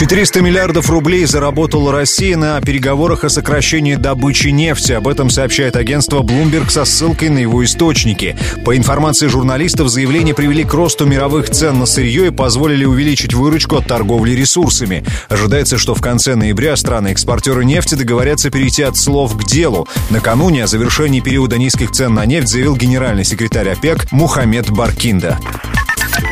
400 миллиардов рублей заработала Россия на переговорах о сокращении добычи нефти. Об этом сообщает агентство Bloomberg со ссылкой на его источники. По информации журналистов, заявления привели к росту мировых цен на сырье и позволили увеличить выручку от торговли ресурсами. Ожидается, что в конце ноября страны-экспортеры нефти договорятся перейти от слов к делу. Накануне о завершении периода низких цен на нефть заявил генеральный секретарь ОПЕК Мухаммед Баркинда.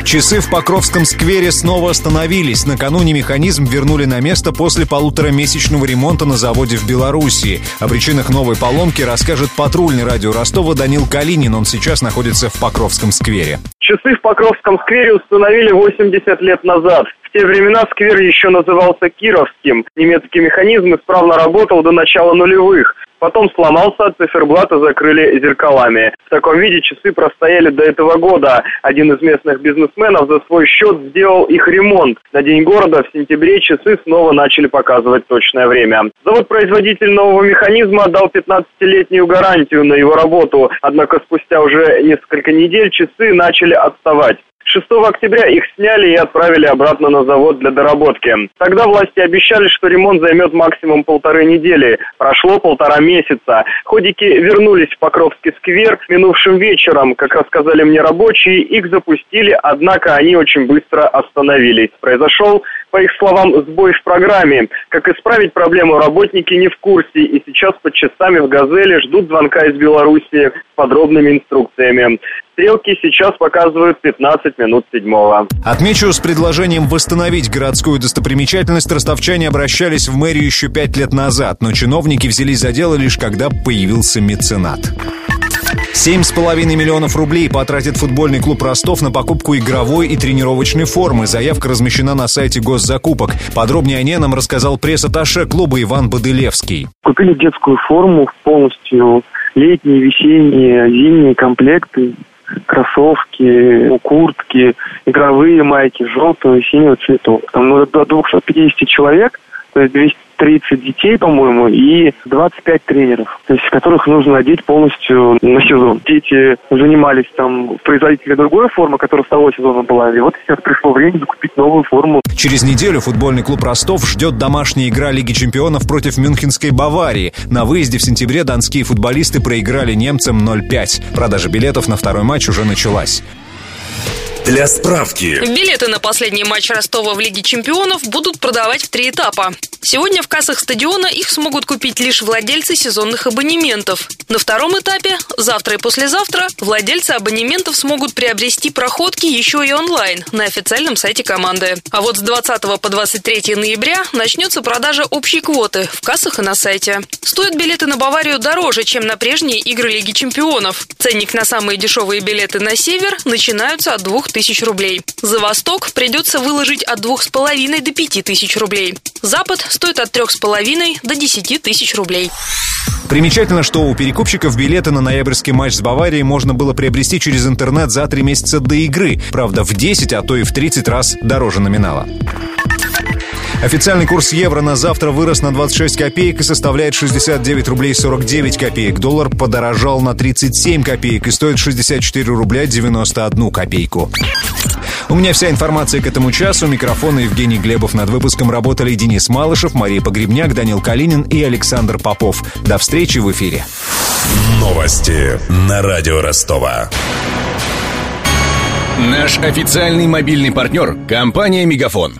Часы в Покровском сквере снова остановились. Накануне механизм вернули на место после полуторамесячного ремонта на заводе в Белоруссии. О причинах новой поломки расскажет патрульный радио Ростова Данил Калинин. Он сейчас находится в Покровском сквере. Часы в Покровском сквере установили 80 лет назад. В те времена сквер еще назывался Кировским. Немецкий механизм исправно работал до начала нулевых. Потом сломался, а циферблаты закрыли зеркалами. В таком виде часы простояли до этого года. Один из местных бизнесменов за свой счет сделал их ремонт. На День города в сентябре часы снова начали показывать точное время. Завод-производитель нового механизма дал 15-летнюю гарантию на его работу. Однако спустя уже несколько недель часы начали отставать. 6 октября их сняли и отправили обратно на завод для доработки. Тогда власти обещали, что ремонт займет максимум полторы недели. Прошло полтора месяца. Ходики вернулись в Покровский сквер минувшим вечером. Как рассказали мне рабочие, их запустили, однако они очень быстро остановились. Произошел по их словам, сбой в программе. Как исправить проблему, работники не в курсе и сейчас под часами в «Газели» ждут звонка из Беларуси с подробными инструкциями. Стрелки сейчас показывают 15 минут седьмого. Отмечу, с предложением восстановить городскую достопримечательность ростовчане обращались в мэрию еще пять лет назад, но чиновники взялись за дело лишь когда появился меценат. Семь с половиной миллионов рублей потратит футбольный клуб «Ростов» на покупку игровой и тренировочной формы. Заявка размещена на сайте госзакупок. Подробнее о ней нам рассказал пресс-атташе клуба Иван Бодылевский. Купили детскую форму полностью, летние, весенние, зимние комплекты, кроссовки, куртки, игровые майки желтого и синего цветов. Там ну, до 250 человек, то есть 200 30 детей, по-моему, и 25 тренеров, то есть которых нужно одеть полностью на сезон. Дети занимались там производителя другой формы, которая с того сезона была, и вот сейчас пришло время закупить новую форму. Через неделю футбольный клуб Ростов ждет домашняя игра Лиги чемпионов против Мюнхенской Баварии. На выезде в сентябре донские футболисты проиграли немцам 0-5. Продажа билетов на второй матч уже началась. Для справки. Билеты на последний матч Ростова в Лиге чемпионов будут продавать в три этапа. Сегодня в кассах стадиона их смогут купить лишь владельцы сезонных абонементов. На втором этапе, завтра и послезавтра, владельцы абонементов смогут приобрести проходки еще и онлайн на официальном сайте команды. А вот с 20 по 23 ноября начнется продажа общей квоты в кассах и на сайте. Стоят билеты на Баварию дороже, чем на прежние игры Лиги чемпионов. Ценник на самые дешевые билеты на север начинаются от 2000 рублей. За восток придется выложить от 2,5 до 5000 рублей. Запад стоит от 3,5 до 10 тысяч рублей. Примечательно, что у перекупщиков билеты на ноябрьский матч с Баварией можно было приобрести через интернет за три месяца до игры. Правда, в 10, а то и в 30 раз дороже номинала. Официальный курс евро на завтра вырос на 26 копеек и составляет 69 рублей 49 копеек. Доллар подорожал на 37 копеек и стоит 64 рубля 91 копейку. У меня вся информация к этому часу. Микрофон Евгений Глебов. Над выпуском работали Денис Малышев, Мария Погребняк, Данил Калинин и Александр Попов. До встречи в эфире. Новости на радио Ростова. Наш официальный мобильный партнер – компания «Мегафон».